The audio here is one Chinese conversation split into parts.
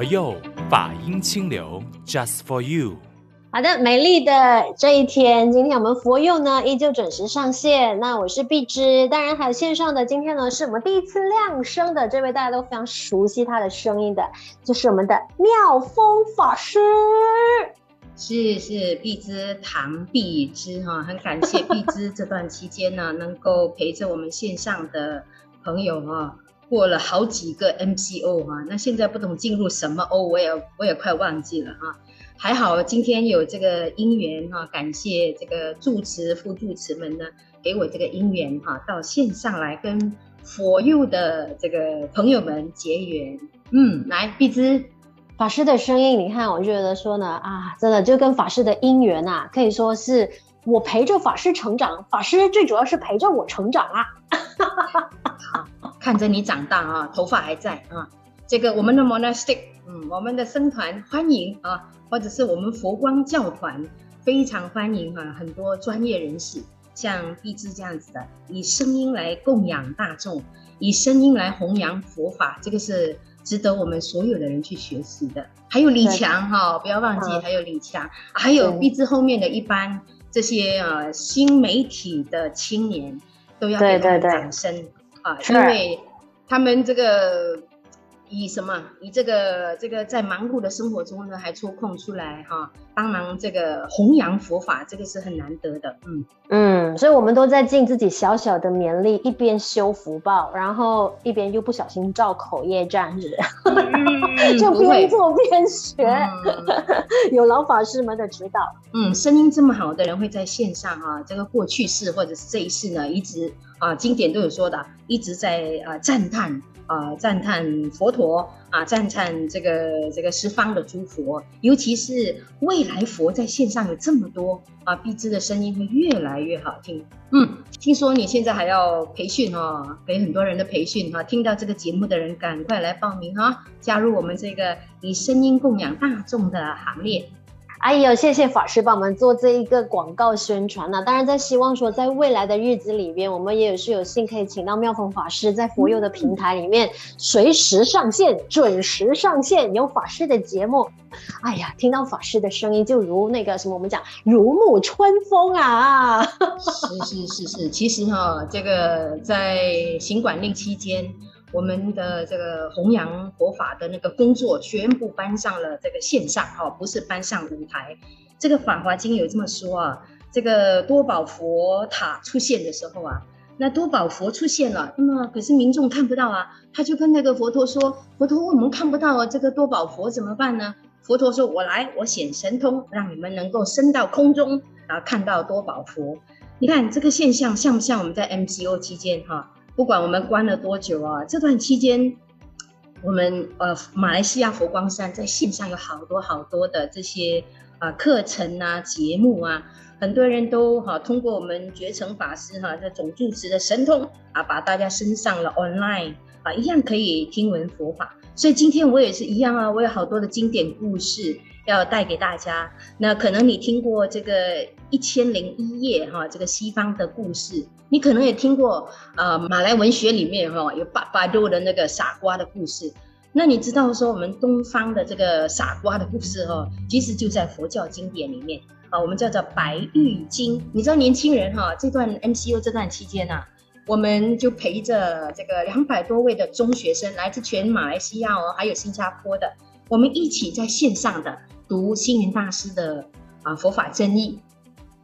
佛佑法音清流，Just for you。好的，美丽的这一天，今天我们佛佑呢依旧准时上线。那我是碧芝，当然还有线上的。今天呢是我们第一次亮声的这位，大家都非常熟悉他的声音的，就是我们的妙风法师。是是，碧芝唐碧芝哈，很感谢碧芝这段期间呢，能够陪着我们线上的朋友哈。过了好几个 MCO 哈，那现在不懂进入什么 O，我也我也快忘记了哈。还好今天有这个因缘哈，感谢这个住持、副住持们呢，给我这个因缘哈，到线上来跟佛佑的这个朋友们结缘。嗯，来，碧枝法师的声音，你看，我觉得说呢啊，真的就跟法师的因缘啊，可以说是我陪着法师成长，法师最主要是陪着我成长啊。看着你长大啊，头发还在啊，这个我们的 monastic，嗯，我们的僧团欢迎啊，或者是我们佛光教团非常欢迎哈、啊，很多专业人士像碧志这样子的，以声音来供养大众，以声音来弘扬佛法，这个是值得我们所有的人去学习的。还有李强哈，不要忘记，还有李强，还有碧志后面的一班这些呃新媒体的青年，都要给他们掌声。啊，因为他们这个以什么？以这个这个在忙碌的生活中呢，还抽空出来哈，帮忙这个弘扬佛法，这个是很难得的。嗯嗯，所以我们都在尽自己小小的绵力，一边修福报，然后一边又不小心造口业这样子，嗯、就边做边学，嗯、有老法师们的指导。嗯，声音这么好的人会在线上啊，这个过去式或者是这一世呢，一直。啊，经典都有说的，一直在啊赞叹啊赞叹佛陀啊赞叹这个这个十方的诸佛，尤其是未来佛在线上有这么多啊，碧枝的声音会越来越好听。嗯，听说你现在还要培训哦，给很多人的培训哈，听到这个节目的人赶快来报名哈，加入我们这个以声音供养大众的行列。哎呦，谢谢法师帮我们做这一个广告宣传呢、啊。当然，在希望说，在未来的日子里边，我们也是有幸可以请到妙峰法师在佛佑的平台里面随时上线，准时上线，有法师的节目。哎呀，听到法师的声音，就如那个什么，我们讲如沐春风啊！是是是是，其实哈，这个在行管令期间。我们的这个弘扬佛法的那个工作全部搬上了这个线上，哈，不是搬上舞台。这个《法华经》有这么说啊，这个多宝佛塔出现的时候啊，那多宝佛出现了，那么可是民众看不到啊，他就跟那个佛陀说：“佛陀，我们看不到啊，这个多宝佛怎么办呢？”佛陀说：“我来，我显神通，让你们能够升到空中，然后看到多宝佛。你看这个现象像不像我们在 MCO 期间哈？”不管我们关了多久啊，这段期间，我们呃马来西亚佛光山在线上有好多好多的这些啊、课程啊节目啊，很多人都哈、通过我们觉诚法师哈、这总住持的神通啊，把大家升上了 online 啊，一样可以听闻佛法。所以今天我也是一样啊，我有好多的经典故事。要带给大家，那可能你听过这个一千零一夜哈，这个西方的故事，你可能也听过呃马来文学里面哈有八百多的那个傻瓜的故事，那你知道说我们东方的这个傻瓜的故事哈，其实就在佛教经典里面啊，我们叫做《白玉经》。你知道年轻人哈这段 MCO 这段期间呐，我们就陪着这个两百多位的中学生，来自全马来西亚哦，还有新加坡的。我们一起在线上的读星云大师的啊佛法真义，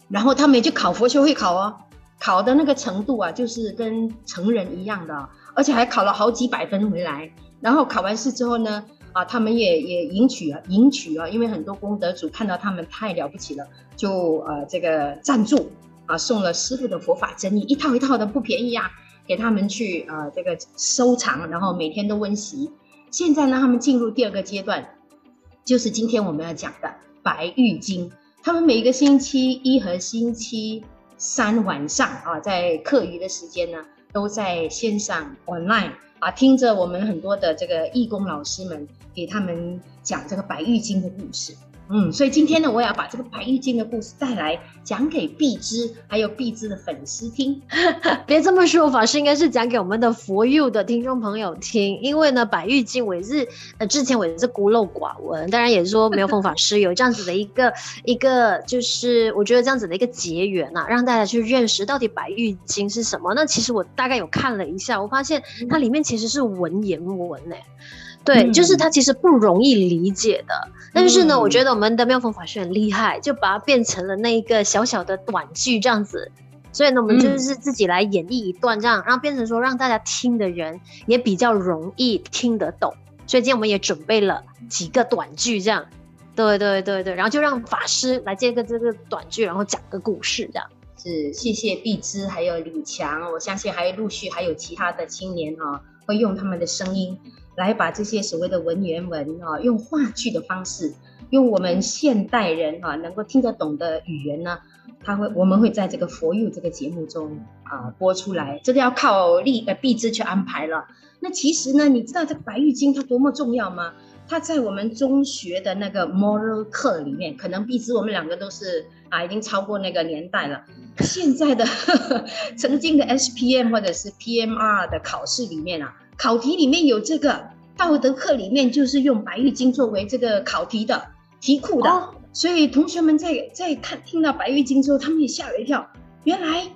然后他们也就考佛学会考哦，考的那个程度啊，就是跟成人一样的，而且还考了好几百分回来。然后考完试之后呢，啊，他们也也迎娶啊，迎娶啊，因为很多功德主看到他们太了不起了，就呃这个赞助啊，送了师父的佛法真义一套一套的不便宜啊，给他们去啊这个收藏，然后每天都温习。现在呢，他们进入第二个阶段，就是今天我们要讲的《白玉经》。他们每个星期一和星期三晚上啊，在课余的时间呢，都在线上 online 啊，听着我们很多的这个义工老师们给他们讲这个《白玉京》的故事。嗯，所以今天呢，我也要把这个百喻经的故事带来讲给碧芝还有碧芝的粉丝听。别这么说，法师应该是讲给我们的佛佑的听众朋友听。因为呢，百喻经我也是呃，之前我也是孤陋寡闻，当然也是说妙峰法师有这样子的一个 一个，就是我觉得这样子的一个结缘呐、啊，让大家去认识到底百喻经是什么。那其实我大概有看了一下，我发现它里面其实是文言文诶、对，嗯、就是它其实不容易理解的，但是呢，嗯、我觉得我们的妙峰法师很厉害，就把它变成了那一个小小的短剧这样子。所以呢，我们就是自己来演绎一段这样，然后变成说让大家听的人也比较容易听得懂。所以今天我们也准备了几个短剧这样，对对对对，然后就让法师来接个这个短剧，然后讲个故事这样。是，谢谢碧芝还有李强，我相信还有陆续还有其他的青年哈、哦，会用他们的声音。来把这些所谓的文言文啊，用话剧的方式，用我们现代人啊能够听得懂的语言呢，他会我们会在这个佛佑这个节目中啊播出来，这个要靠力呃碧枝去安排了。那其实呢，你知道这个白玉京它多么重要吗？它在我们中学的那个 moral 课里面，可能碧枝我们两个都是啊已经超过那个年代了。现在的呵 呵曾经的 SPM 或者是 PMR 的考试里面啊。考题里面有这个道德课里面就是用白玉经作为这个考题的题库的，哦、所以同学们在在看听到白玉经之后，他们也吓了一跳，原来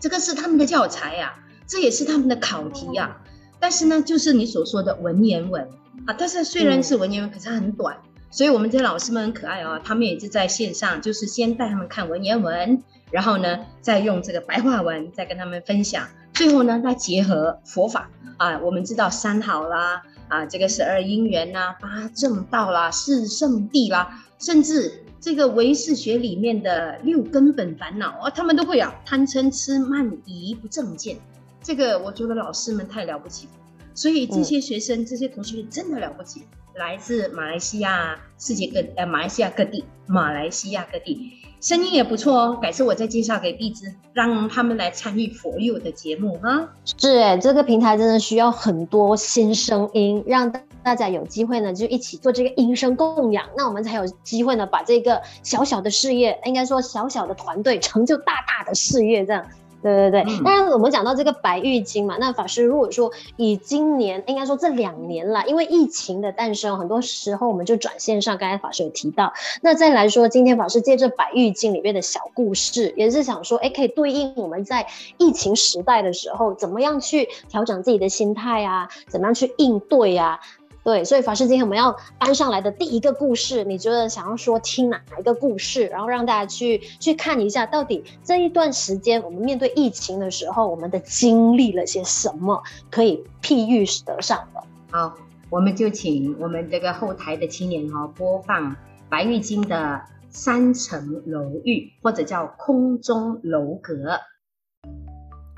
这个是他们的教材呀、啊，这也是他们的考题呀、啊。但是呢，就是你所说的文言文啊，但是虽然是文言文，可是它很短，所以我们这些老师们很可爱哦，他们也是在线上，就是先带他们看文言文，然后呢，再用这个白话文再跟他们分享，最后呢，再结合佛法。啊，我们知道三好啦，啊，这个十二因缘呐，八正道啦，四圣地啦，甚至这个唯识学里面的六根本烦恼啊，他们都会啊，贪嗔痴慢疑不正见，这个我觉得老师们太了不起，所以这些学生、嗯、这些同学真的了不起，来自马来西亚世界各呃马来西亚各地，马来西亚各地。声音也不错哦，改次我再介绍给碧枝，让他们来参与佛佑的节目哈。是哎，这个平台真的需要很多新声音，让大家有机会呢，就一起做这个音声供养，那我们才有机会呢，把这个小小的事业，应该说小小的团队，成就大大的事业这样。对对对，当然我们讲到这个白玉经嘛，那法师如果说以今年应该说这两年了，因为疫情的诞生，很多时候我们就转线上。刚才法师有提到，那再来说今天法师借这白玉经里面的小故事，也是想说，哎，可以对应我们在疫情时代的时候，怎么样去调整自己的心态啊，怎么样去应对啊。对，所以法师今天我们要搬上来的第一个故事，你觉得想要说听哪一个故事，然后让大家去去看一下，到底这一段时间我们面对疫情的时候，我们的经历了些什么，可以譬喻得上的。好，我们就请我们这个后台的青年哈播放《白玉京》的三层楼玉，或者叫空中楼阁。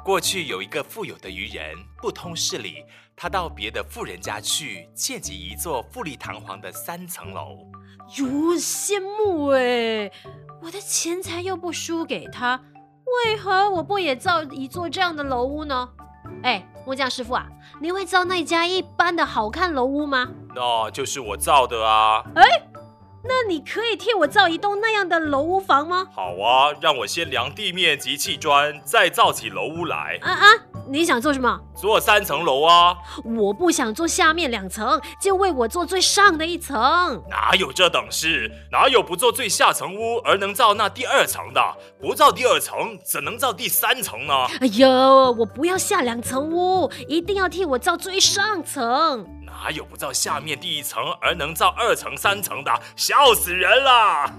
过去有一个富有的渔人，不通事理。他到别的富人家去，建起一座富丽堂皇的三层楼。哟，羡慕哎！我的钱财又不输给他，为何我不也造一座这样的楼屋呢？哎，木匠师傅啊，你会造那家一般的好看楼屋吗？那就是我造的啊。哎，那你可以替我造一栋那样的楼屋房吗？好啊，让我先量地面及砌砖，再造起楼屋来。啊啊！你想做什么？做三层楼啊！我不想做下面两层，就为我做最上的一层。哪有这等事？哪有不做最下层屋而能造那第二层的？不造第二层，怎能造第三层呢？哎呦，我不要下两层屋，一定要替我造最上层。哪有不造下面第一层而能造二层、三层的？笑死人了！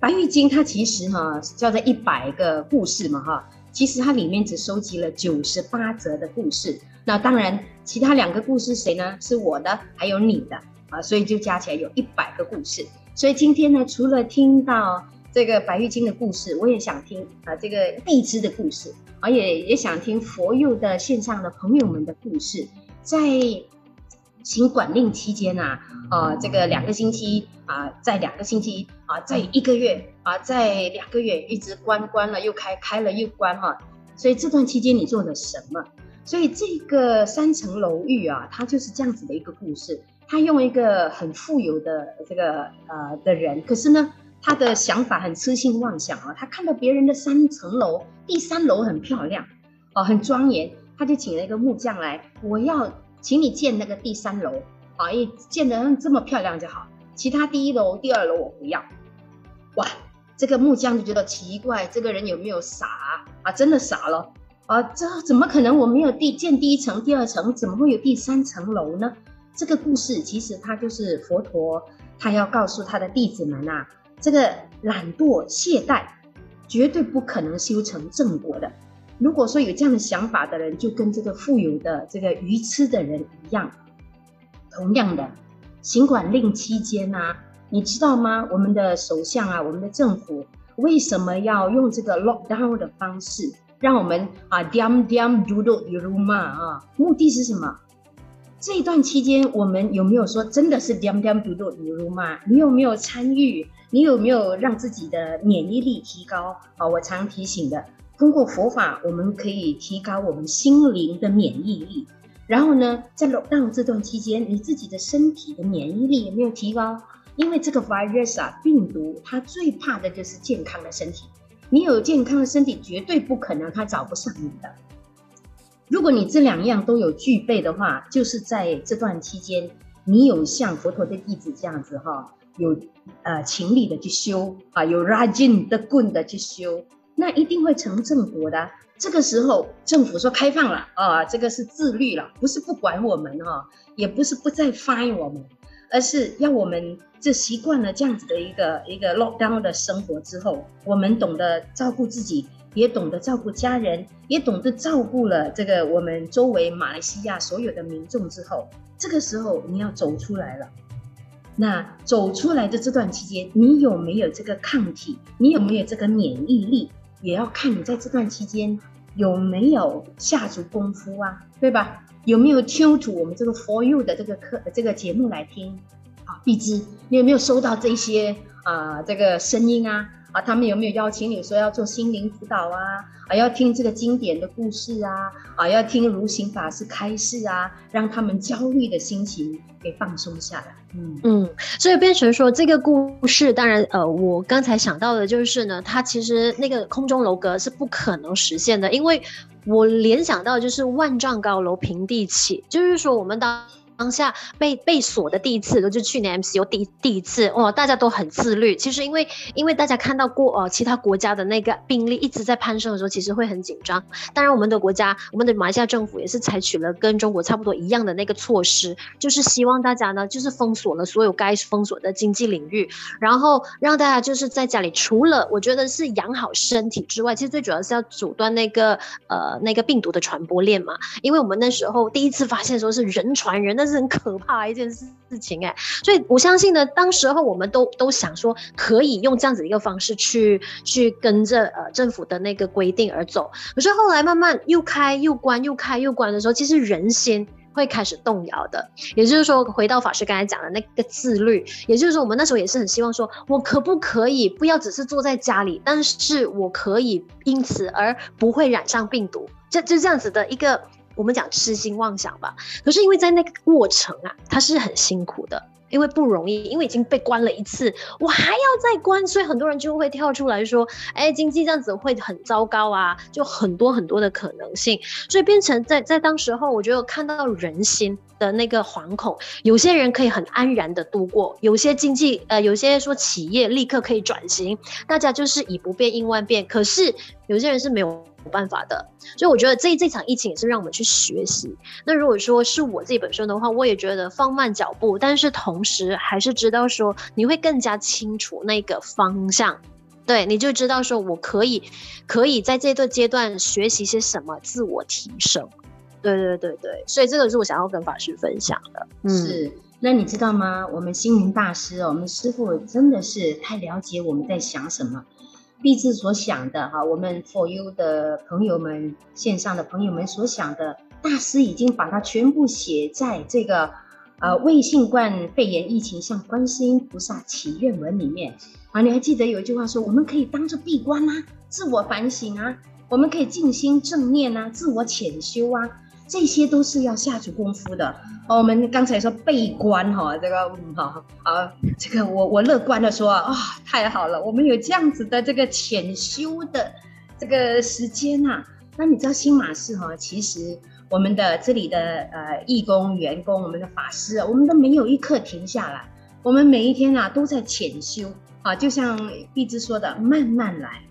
白玉京它其实哈叫做一百个故事嘛哈。其实它里面只收集了九十八则的故事，那当然其他两个故事谁呢？是我的，还有你的啊，所以就加起来有一百个故事。所以今天呢，除了听到这个百喻经的故事，我也想听啊这个荔枝的故事，而也也想听佛佑的线上的朋友们的故事，在。行管令期间呐，呃，这个两个星期啊，在两个星期啊，在一个月啊，在两个月一直关关了又开，开了又关哈，所以这段期间你做了什么？所以这个三层楼寓啊，它就是这样子的一个故事，他用一个很富有的这个呃的人，可是呢，他的想法很痴心妄想啊。他看到别人的三层楼，第三楼很漂亮，哦，很庄严，他就请了一个木匠来，我要请你建那个第三楼，啊，一建得这么漂亮就好，其他第一楼、第二楼我不要。哇，这个木匠就觉得奇怪，这个人有没有傻啊？真的傻了。啊，这怎么可能？我没有第建第一层、第二层，怎么会有第三层楼呢？这个故事其实它就是佛陀，他要告诉他的弟子们啊，这个懒惰懈怠，绝对不可能修成正果的。如果说有这样的想法的人，就跟这个富有的这个愚痴的人一样。同样的，行管令期间啊，你知道吗？我们的首相啊，我们的政府为什么要用这个 lockdown 的方式？让我们啊，diam diam duduk di rumah 啊，目的是什么？这一段期间，我们有没有说真的是 diam diam duduk di rumah？你有没有参与？你有没有让自己的免疫力提高？啊，我常提醒的，通过佛法，我们可以提高我们心灵的免疫力。然后呢，在 lockdown 这段期间，你自己的身体的免疫力有没有提高？因为这个 virus 啊，病毒，它最怕的就是健康的身体。你有健康的身体，绝对不可能它找不上你的。如果你这两样都有具备的话，就是在这段期间，你有像佛陀的弟子这样子哈，有呃勤力的去修啊，有 rajin 的棍的去修，那一定会成正果的。这个时候政府说开放了啊，这个是自律了，不是不管我们哈，也不是不再 fine 我们。而是要我们这习惯了这样子的一个一个 lockdown 的生活之后，我们懂得照顾自己，也懂得照顾家人，也懂得照顾了这个我们周围马来西亚所有的民众之后，这个时候你要走出来了。那走出来的这段期间，你有没有这个抗体？你有没有这个免疫力？也要看你在这段期间有没有下足功夫啊，对吧？有没有听足我们这个 For You 的这个课这个节目来听？啊，碧枝，你有没有收到这些啊、这个声音啊？啊，他们有没有邀请你说要做心灵辅导啊？啊，要听这个经典的故事啊？啊，要听如行法师开示啊，让他们焦虑的心情给放松下来。嗯嗯，所以变成说这个故事，当然呃，我刚才想到的就是呢，它其实那个空中楼阁是不可能实现的，因为。我联想到就是万丈高楼平地起，就是说我们当。当下被被锁的第一次，就是去年 MCO 第第一次，哇，大家都很自律。其实因为因为大家看到过呃其他国家的那个病例一直在攀升的时候，其实会很紧张。当然，我们的国家，我们的马来西亚政府也是采取了跟中国差不多一样的那个措施，就是希望大家呢，就是封锁了所有该封锁的经济领域，然后让大家就是在家里，除了我觉得是养好身体之外，其实最主要是要阻断那个呃那个病毒的传播链嘛。因为我们那时候第一次发现说是人传人，但是。很可怕的一件事情哎，所以我相信呢，当时候我们都都想说，可以用这样子一个方式去去跟着呃政府的那个规定而走。可是后来慢慢又开又关又开又关的时候，其实人心会开始动摇的。也就是说，回到法师刚才讲的那个自律，也就是说，我们那时候也是很希望说，我可不可以不要只是坐在家里，但是我可以因此而不会染上病毒，就就这样子的一个。我们讲痴心妄想吧，可是因为在那个过程啊，它是很辛苦的，因为不容易，因为已经被关了一次，我还要再关，所以很多人就会跳出来说，哎，经济这样子会很糟糕啊，就很多很多的可能性，所以变成在在当时候，我觉得看到人心的那个惶恐，有些人可以很安然的度过，有些经济呃，有些说企业立刻可以转型，大家就是以不变应万变，可是有些人是没有。办法的，所以我觉得这这场疫情也是让我们去学习。那如果说是我自己本身的话，我也觉得放慢脚步，但是同时还是知道说你会更加清楚那个方向，对，你就知道说我可以可以在这个阶段学习些什么，自我提升。对对对对，所以这个是我想要跟法师分享的。嗯，是，那你知道吗？我们心灵大师，我们师傅真的是太了解我们在想什么。毕志所想的哈，我们 For You 的朋友们，线上的朋友们所想的，大师已经把它全部写在这个呃为新冠肺炎疫情向观世音菩萨祈愿文里面啊。你还记得有一句话说，我们可以当作闭关啊，自我反省啊，我们可以静心正念啊，自我潜修啊。这些都是要下足功夫的。哦，我们刚才说悲观哈，这个嗯好啊，这个我我乐观的说啊，太好了，我们有这样子的这个潜修的这个时间呐、啊。那你知道新马寺哈，其实我们的这里的呃义工员工，我们的法师，我们都没有一刻停下来，我们每一天啊都在潜修啊，就像碧芝说的，慢慢来。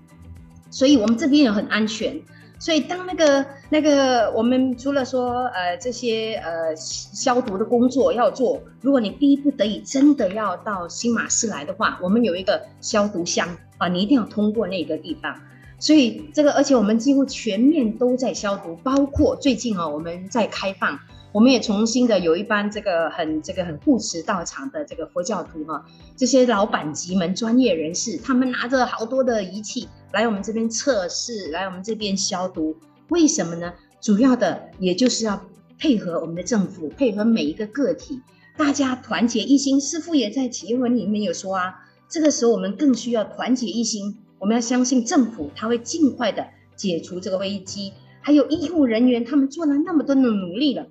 所以我们这边也很安全。所以，当那个那个，我们除了说，呃，这些呃消毒的工作要做，如果你逼不得已真的要到新马市来的话，我们有一个消毒箱啊，你一定要通过那个地方。所以这个，而且我们几乎全面都在消毒，包括最近啊，我们在开放，我们也重新的有一班这个很这个很护持道场的这个佛教徒哈，这些老板级们专业人士，他们拿着好多的仪器。来我们这边测试，来我们这边消毒，为什么呢？主要的也就是要配合我们的政府，配合每一个个体，大家团结一心。师父也在启文里面有说啊，这个时候我们更需要团结一心，我们要相信政府，他会尽快的解除这个危机。还有医护人员，他们做了那么多的努力了，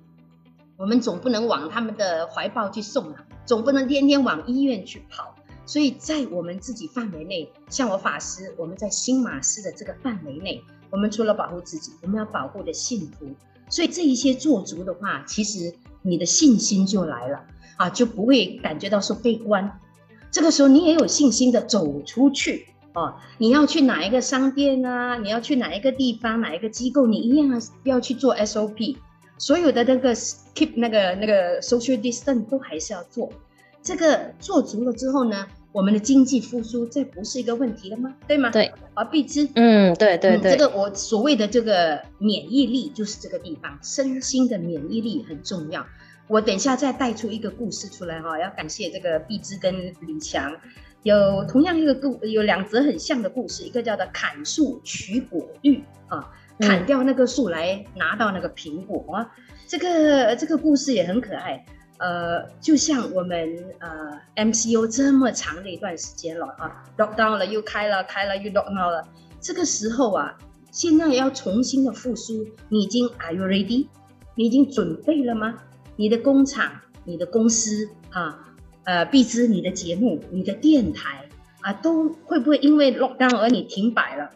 我们总不能往他们的怀抱去送啊，总不能天天往医院去跑。所以在我们自己范围内，像我法师，我们在新马师的这个范围内，我们除了保护自己，我们要保护的信徒。所以这一些做足的话，其实你的信心就来了啊，就不会感觉到说被关。这个时候你也有信心的走出去哦。你要去哪一个商店啊？你要去哪一个地方、哪一个机构，你一样要去做 SOP。所有的那个 keep 那个那个 social distance 都还是要做。这个做足了之后呢，我们的经济复苏，这不是一个问题了吗？对吗？对，而必知。嗯，对对对、嗯，这个我所谓的这个免疫力，就是这个地方，身心的免疫力很重要。我等一下再带出一个故事出来哈，要感谢这个碧芝跟李强，有同样一个故，有两则很像的故事，一个叫做砍树取果玉啊，砍掉那个树来拿到那个苹果这个这个故事也很可爱。呃，就像我们呃 MCU 这么长的一段时间了啊，lock down 了又开了，开了又 lock down 了，这个时候啊，现在要重新的复苏，你已经 Are you ready？你已经准备了吗？你的工厂、你的公司啊，呃，必知你的节目、你的电台啊，都会不会因为 lock down 而你停摆了？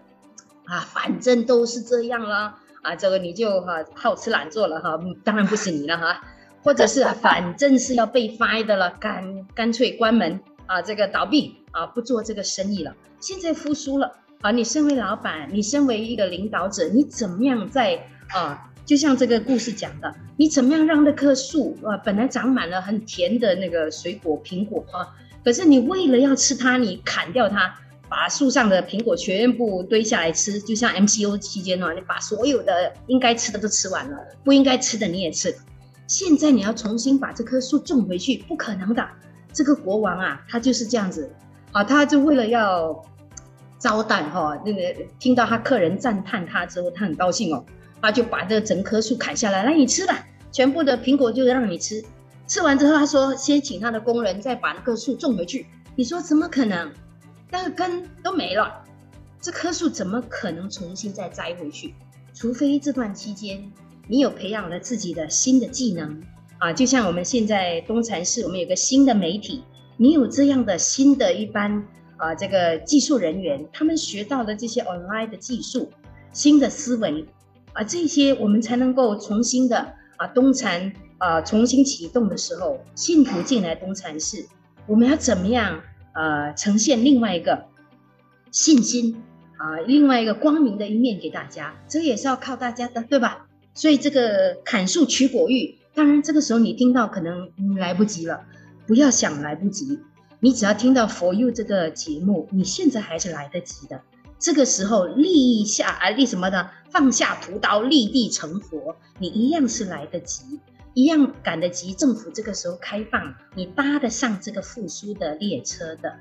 啊，反正都是这样了啊，这个你就哈、好吃懒做了哈、当然不是你了哈。或者是反正是要被罚的了，干干脆关门啊，这个倒闭啊，不做这个生意了。现在复苏了啊，你身为老板，你身为一个领导者，你怎么样在啊？就像这个故事讲的，你怎么样让那棵树啊，本来长满了很甜的那个水果苹果啊，可是你为了要吃它，你砍掉它，把树上的苹果全部堆下来吃，就像 MCO 期间呢，你把所有的应该吃的都吃完了，不应该吃的你也吃。现在你要重新把这棵树种回去，不可能的。这个国王啊，他就是这样子，啊，他就为了要招待哈，那个听到他客人赞叹他之后，他很高兴哦，他就把这整棵树砍下来，来你吃吧，全部的苹果就让你吃。吃完之后，他说先请他的工人再把那棵树种回去。你说怎么可能？那个根都没了，这棵树怎么可能重新再栽回去？除非这段期间。你有培养了自己的新的技能啊，就像我们现在东禅寺，我们有个新的媒体，你有这样的新的一般啊，这个技术人员，他们学到了这些 online 的技术、新的思维啊，这些我们才能够重新的啊东禅啊重新启动的时候，信徒进来东禅寺，我们要怎么样呃呈现另外一个信心啊，另外一个光明的一面给大家，这也是要靠大家的，对吧？所以这个砍树取果玉，当然这个时候你听到可能来不及了，不要想来不及，你只要听到 For You 这个节目，你现在还是来得及的。这个时候立下啊立什么的，放下屠刀，立地成佛，你一样是来得及，一样赶得及。政府这个时候开放，你搭得上这个复苏的列车的，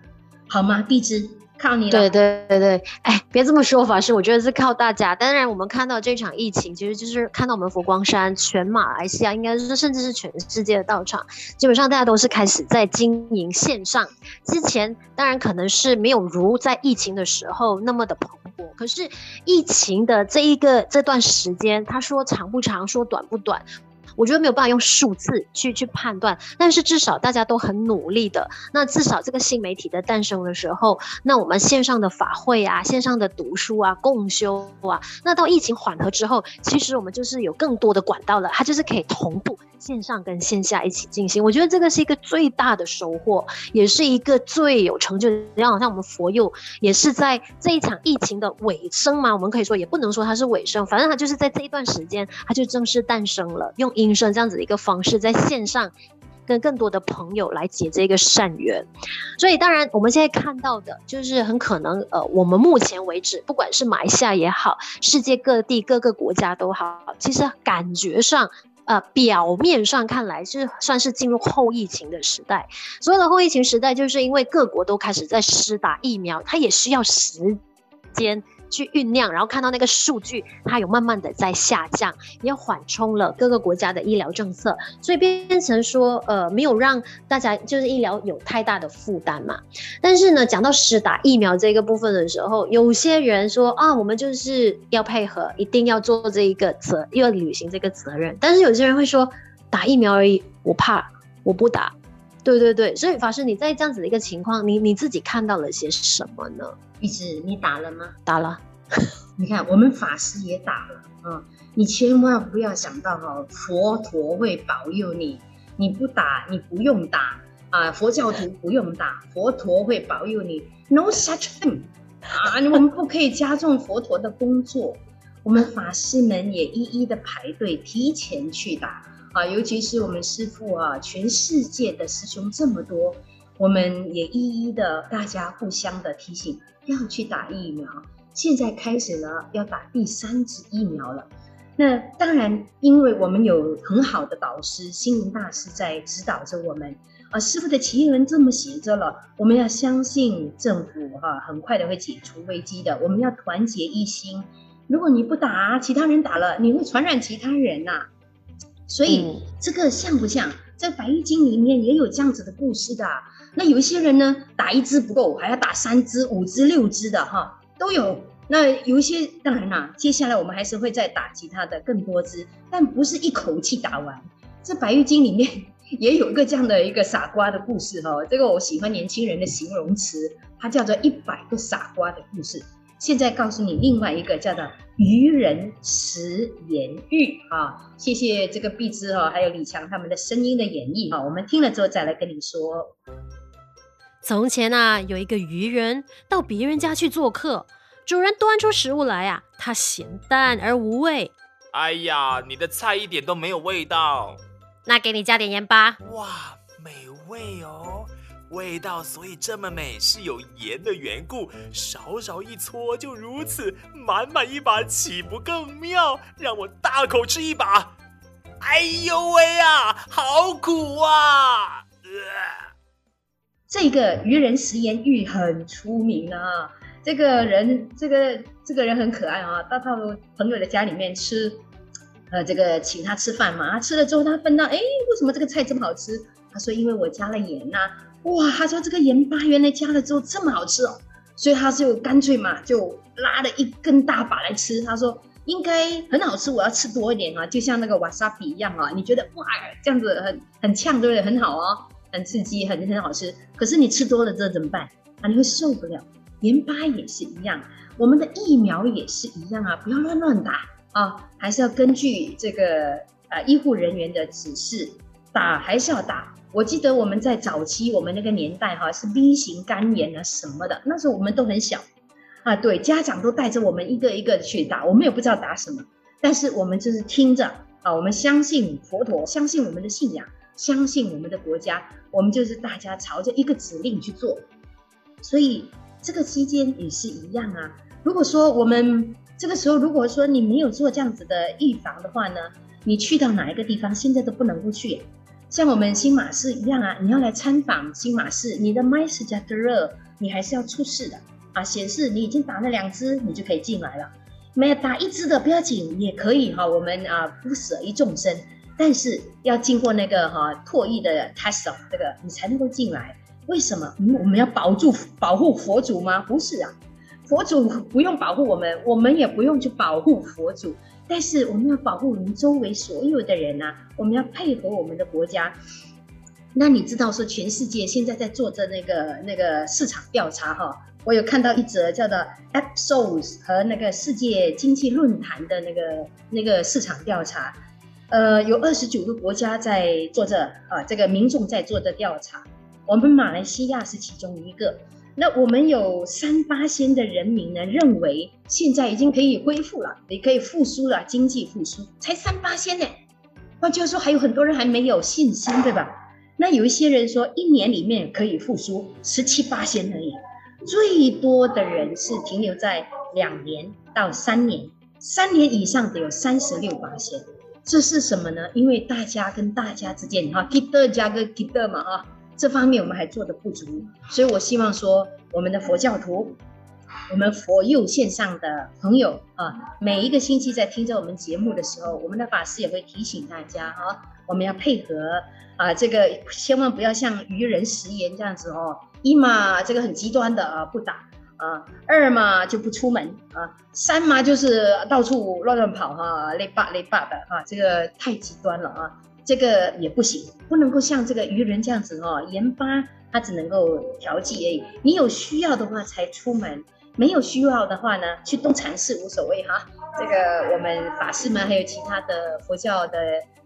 好吗？碧芝，靠你了。对对对对，哎，别这么说，法师，我觉得是靠大家。当然，我们看到这场疫情，其实就是看到我们佛光山全马来西亚，应该是甚至是全世界的道场，基本上大家都是开始在经营线上。之前当然可能是没有如在疫情的时候那么的蓬勃，可是疫情的这一个这段时间，他说长不长，说短不短。我觉得没有办法用数字去去判断，但是至少大家都很努力的。那至少这个新媒体的诞生的时候，那我们线上的法会啊，线上的读书啊，共修啊，那到疫情缓和之后，其实我们就是有更多的管道了，它就是可以同步线上跟线下一起进行。我觉得这个是一个最大的收获，也是一个最有成就。然后好像我们佛佑也是在这一场疫情的尾声嘛，我们可以说也不能说它是尾声，反正它就是在这一段时间，它就正式诞生了，用一。音声这样子的一个方式，在线上跟更多的朋友来结这个善缘，所以当然我们现在看到的，就是很可能呃，我们目前为止，不管是马来西亚也好，世界各地各个国家都好，其实感觉上呃，表面上看来是算是进入后疫情的时代。所有的后疫情时代，就是因为各国都开始在施打疫苗，它也需要时间。去酝酿，然后看到那个数据，它有慢慢的在下降，也缓冲了各个国家的医疗政策，所以变成说，呃，没有让大家就是医疗有太大的负担嘛。但是呢，讲到施打疫苗这个部分的时候，有些人说啊，我们就是要配合，一定要做这一个责，又要履行这个责任。但是有些人会说，打疫苗而已，我怕，我不打。对对对，所以法师，你在这样子的一个情况，你你自己看到了些什么呢？玉子，你打了吗？打了。你看，我们法师也打了啊、嗯！你千万不要想到哈，佛陀会保佑你，你不打，你不用打啊！佛教徒不用打，佛陀会保佑你。No such thing 啊！我们不可以加重佛陀的工作。我们法师们也一一的排队，提前去打啊！尤其是我们师父啊，全世界的师兄这么多，我们也一一的大家互相的提醒，要去打疫苗。现在开始呢，要打第三支疫苗了。那当然，因为我们有很好的导师心灵大师在指导着我们。啊，师父的奇文这么写着了，我们要相信政府哈、啊，很快的会解除危机的。我们要团结一心。如果你不打，其他人打了，你会传染其他人呐、啊。所以这个像不像在《白玉经》里面也有这样子的故事的？那有一些人呢，打一支不够，还要打三支、五支、六支的哈。都有，那有一些当然啦，接下来我们还是会再打其他的更多支，但不是一口气打完。这《白玉经》里面也有一个这样的一个傻瓜的故事哈，这个我喜欢年轻人的形容词，它叫做一百个傻瓜的故事。现在告诉你另外一个叫做愚人食言欲啊，谢谢这个碧芝哈，还有李强他们的声音的演绎哈，我们听了之后再来跟你说。从前啊，有一个愚人到别人家去做客，主人端出食物来啊，他咸淡而无味。哎呀，你的菜一点都没有味道。那给你加点盐吧。哇，美味哦，味道所以这么美，是有盐的缘故。少少一撮就如此，满满一把岂不更妙？让我大口吃一把。哎呦喂啊，好苦啊！呃这个愚人十言喻很出名啊，这个人，这个这个人很可爱啊，到到朋友的家里面吃，呃，这个请他吃饭嘛，他吃了之后他分到，哎，为什么这个菜这么好吃？他说因为我加了盐呐、哇，他说这个盐巴原来加了之后这么好吃哦，所以他就干脆嘛，就拉了一根大把来吃。他说应该很好吃，我要吃多一点啊，就像那个瓦萨比一样啊，你觉得哇，这样子很很呛，对不对？很好哦。很刺激，很很好吃。可是你吃多了之后怎么办啊？你会受不了。盐巴也是一样，我们的疫苗也是一样啊！不要乱乱打啊，还是要根据这个啊医护人员的指示打，还是要打。我记得我们在早期，我们那个年代哈、是 B 型肝炎啊什么的，那时候我们都很小啊，对，家长都带着我们一个一个去打，我们也不知道打什么，但是我们就是听着啊，我们相信佛陀，相信我们的信仰。相信我们的国家，我们就是大家朝着一个指令去做，所以这个期间也是一样啊。如果说我们这个时候，如果说你没有做这样子的预防的话呢，你去到哪一个地方，现在都不能够去。像我们新马寺一样啊，你要来参访新马寺，你的 MySejahtera 你还是要出示的啊，显示你已经打了两支，你就可以进来了。没有打一支的不要紧，也可以哈。我们啊不舍一众生，但是要经过那个哈破译的 test，这个你才能够进来。为什么？嗯，我们要保住保护佛祖吗？不是啊，佛祖不用保护我们，我们也不用去保护佛祖。但是我们要保护我们周围所有的人啊，我们要配合我们的国家。那你知道说全世界现在在做着那个那个市场调查哈？我有看到一则叫做 Ipsos 和那个世界经济论坛的那个那个市场调查，呃，有二十九个国家在做着啊，这个民众在做着调查。我们马来西亚是其中一个。那我们有三八仙的人民呢，认为现在已经可以恢复了，也可以复苏了，经济复苏才三八仙呢。换句话说，还有很多人还没有信心，对吧？那有一些人说，一年里面可以复苏十七八仙而已，最多的人是停留在两年到三年，三年以上的有三十六八仙。这是什么呢？因为大家跟大家之间哈，kita 加个 kita 嘛哈。这方面我们还做得不足，所以我希望说，我们的佛教徒，我们佛佑线上的朋友啊，每一个星期在听着我们节目的时候，我们的法师也会提醒大家啊，我们要配合啊，这个千万不要像愚人食言这样子哦，一嘛这个很极端的啊不打啊，二嘛就不出门啊，三嘛就是到处乱乱跑哈，累爸累爸的啊，这个太极端了啊。这个也不行，不能够像这个愚人这样子哦，盐巴它只能够调剂而已。你有需要的话才出门，没有需要的话呢，去动禅寺无所谓哈。这个我们法师们还有其他的佛教的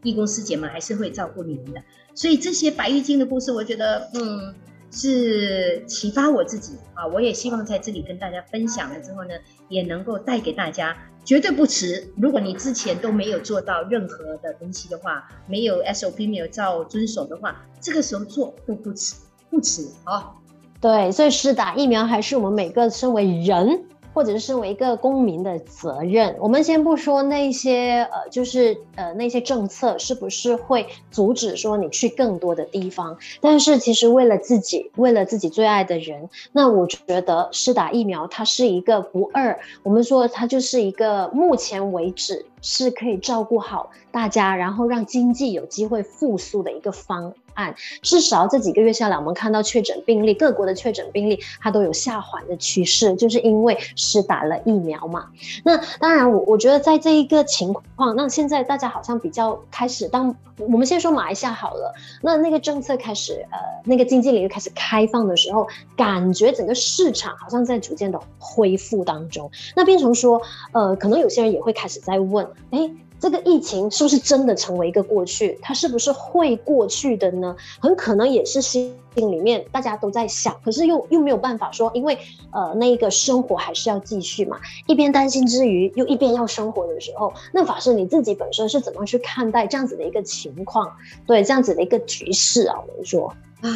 义工师姐们还是会照顾你们的。所以这些白玉经的故事，我觉得嗯是启发我自己啊，我也希望在这里跟大家分享了之后呢，也能够带给大家。绝对不迟。如果你之前都没有做到任何的东西的话，没有 SOP 没有照遵守的话，这个时候做都不迟，不迟啊。对，所以是打疫苗还是我们每个身为人。或者是身为一个公民的责任，我们先不说那些呃，就是呃那些政策是不是会阻止说你去更多的地方，但是其实为了自己，为了自己最爱的人，那我觉得施打疫苗它是一个不二，我们说它就是一个目前为止是可以照顾好大家，然后让经济有机会复苏的一个方案。至少这几个月下来，我们看到确诊病例，各国的确诊病例它都有下缓的趋势，就是因为施打了疫苗嘛。那当然我，我我觉得在这一个情况，那现在大家好像比较开始，当我们先说马来西亚好了，那那个政策开始，呃，那个经济领域开始开放的时候，感觉整个市场好像在逐渐的恢复当中。那变成说，呃，可能有些人也会开始在问，哎。这个疫情是不是真的成为一个过去？它是不是会过去的呢？很可能也是心里面大家都在想，可是又又没有办法说，因为呃那一个生活还是要继续嘛。一边担心之余，又一边要生活的时候，那法师你自己本身是怎么去看待这样子的一个情况？对，这样子的一个局势啊，我们说啊，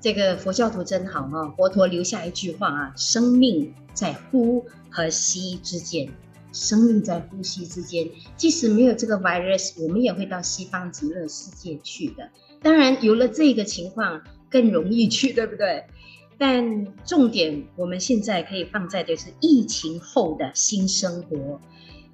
这个佛教徒真好啊，佛陀留下一句话啊：生命在呼和吸之间。生命在呼吸之间，即使没有这个 virus，我们也会到西方极乐世界去的。当然，有了这个情况，更容易去，对不对？但重点，我们现在可以放在的是疫情后的新生活。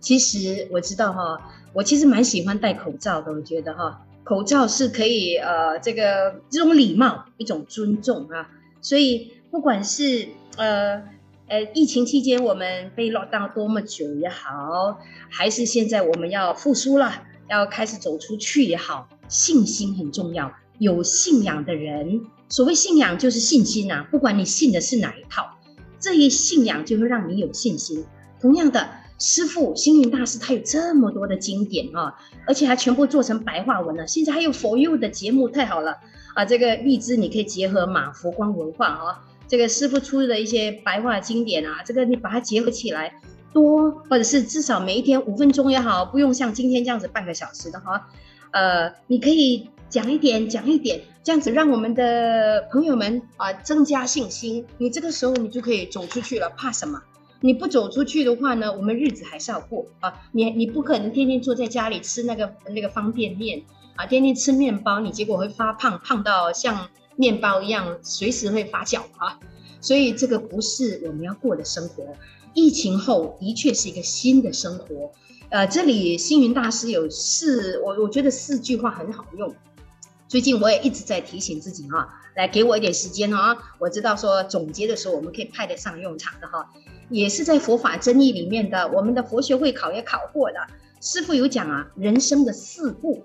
其实我知道哈，我其实蛮喜欢戴口罩的。我觉得哈，口罩是可以呃，这个这种礼貌，一种尊重啊。所以不管是呃。呃，疫情期间我们被 lock down 多么久也好，还是现在我们要复苏了，要开始走出去也好，信心很重要。有信仰的人，所谓信仰就是信心啊，不管你信的是哪一套，这一信仰就会让你有信心。同样的，师父星云大师他有这么多的经典啊，而且还全部做成白话文了。现在还有佛佑的节目，太好了啊！这个荔枝你可以结合马佛光文化啊。这个师父出的一些白话经典啊，这个你把它结合起来，多或者是至少每一天五分钟也好，不用像今天这样子半个小时的哈，呃，你可以讲一点讲一点，这样子让我们的朋友们啊增加信心。你这个时候你就可以走出去了，怕什么？你不走出去的话呢，我们日子还是要过啊。你你不可能天天坐在家里吃那个那个方便面啊，天天吃面包，你结果会发胖，胖到像。面包一样随时会发酵啊，所以这个不是我们要过的生活。疫情后的确是一个新的生活。呃，这里星云大师有四，我我觉得四句话很好用。最近我也一直在提醒自己哈，来给我一点时间哈。我知道说总结的时候我们可以派得上用场的哈，也是在佛法争议里面的，我们的佛学会考也考过的。师父有讲啊，人生的四步。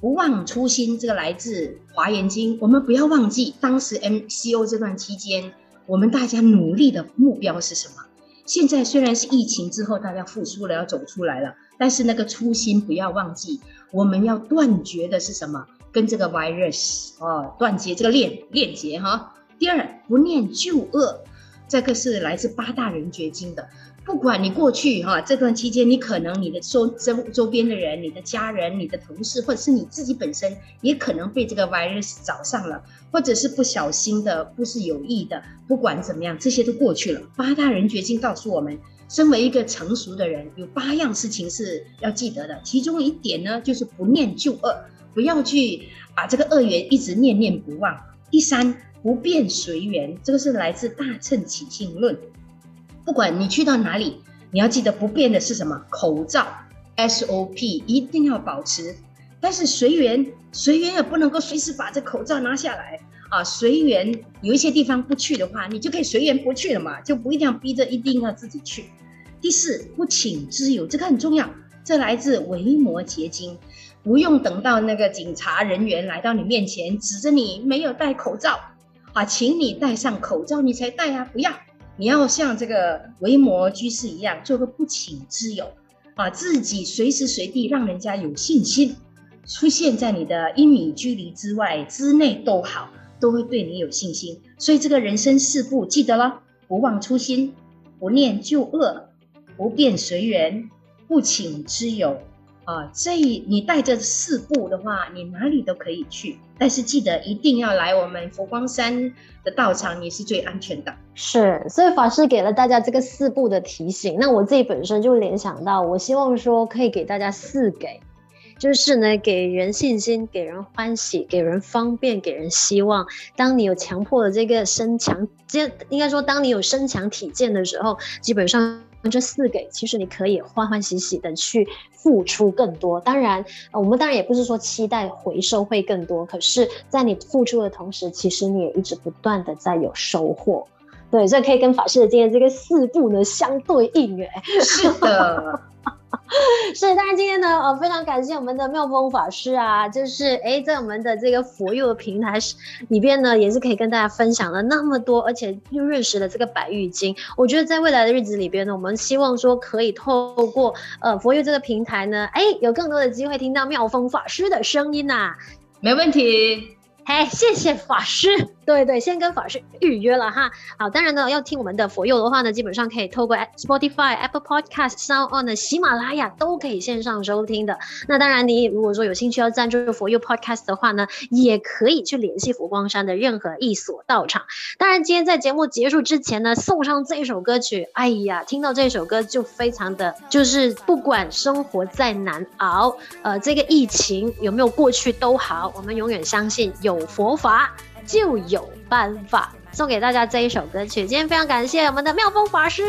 不忘初心，这个来自《华严经》。我们不要忘记当时 MCO 这段期间，我们大家努力的目标是什么？现在虽然是疫情之后，大家复苏了，要走出来了，但是那个初心不要忘记。我们要断绝的是什么？跟这个 virus 哦，断绝这个链链接哈。第二，不念旧恶，这个是来自八大人觉经的。不管你过去哈这段期间，你可能你的周周周边的人、你的家人、你的同事，或者是你自己本身，也可能被这个 virus 找上了，或者是不小心的，不是有意的。不管怎么样，这些都过去了。八大人觉经告诉我们，身为一个成熟的人，有八样事情是要记得的。其中一点呢，就是不念旧恶，不要去把这个恶缘一直念念不忘。第三，不变随缘，这个是来自《大乘起信论》。不管你去到哪里，你要记得不变的是什么？口罩 SOP 一定要保持。但是随缘，随缘也不能够随时把这口罩拿下来啊。随缘有一些地方不去的话，你就可以随缘不去了嘛，就不一定要逼着一定要自己去。第四，不请之友，这个很重要。这来自《维摩诘经》，不用等到那个警察人员来到你面前，指着你没有戴口罩啊，请你戴上口罩，你才戴啊，不要。你要像这个维摩居士一样，做个不请之友，啊，自己随时随地让人家有信心，出现在你的一米距离之外之内都好，都会对你有信心。所以这个人生四不记得了：不忘初心，不念旧恶，不变随缘，不请之友。啊，这你带着四步的话，你哪里都可以去。但是记得一定要来我们佛光山的道场，你是最安全的。是，所以法师给了大家这个四步的提醒。那我自己本身就联想到，我希望说可以给大家四给，就是呢，给人信心，给人欢喜，给人方便，给人希望。当你有强迫的这个身强，这应该说，当你有身强体健的时候，基本上。那这四给，其实你可以欢欢喜喜的去付出更多。当然，我们当然也不是说期待回收会更多，可是，在你付出的同时，其实你也一直不断的在有收获。对，所以可以跟法师的今天这个四步呢相对应，哎，是的。是，当然今天呢，呃，非常感谢我们的妙峰法师啊，就是哎，在我们的这个佛佑的平台里边呢，也是可以跟大家分享了那么多，而且又认识了这个白玉经。我觉得在未来的日子里边呢，我们希望说可以透过呃佛佑这个平台呢，哎，有更多的机会听到妙峰法师的声音呐、没问题。哎，谢谢法师。对对，先跟法师预约了哈。好，当然呢，要听我们的佛佑的话呢，基本上可以透过 Spotify、Apple Podcast、Sound On 的喜马拉雅都可以线上收听的。那当然，你如果说有兴趣要赞助佛佑 Podcast 的话呢，也可以去联系佛光山的任何一所道场。当然，今天在节目结束之前呢，送上这一首歌曲。哎呀，听到这首歌就非常的，就是不管生活再难熬，呃，这个疫情有没有过去都好，我们永远相信有佛法。就有办法送给大家这一首歌曲。今天非常感谢我们的妙峰法师。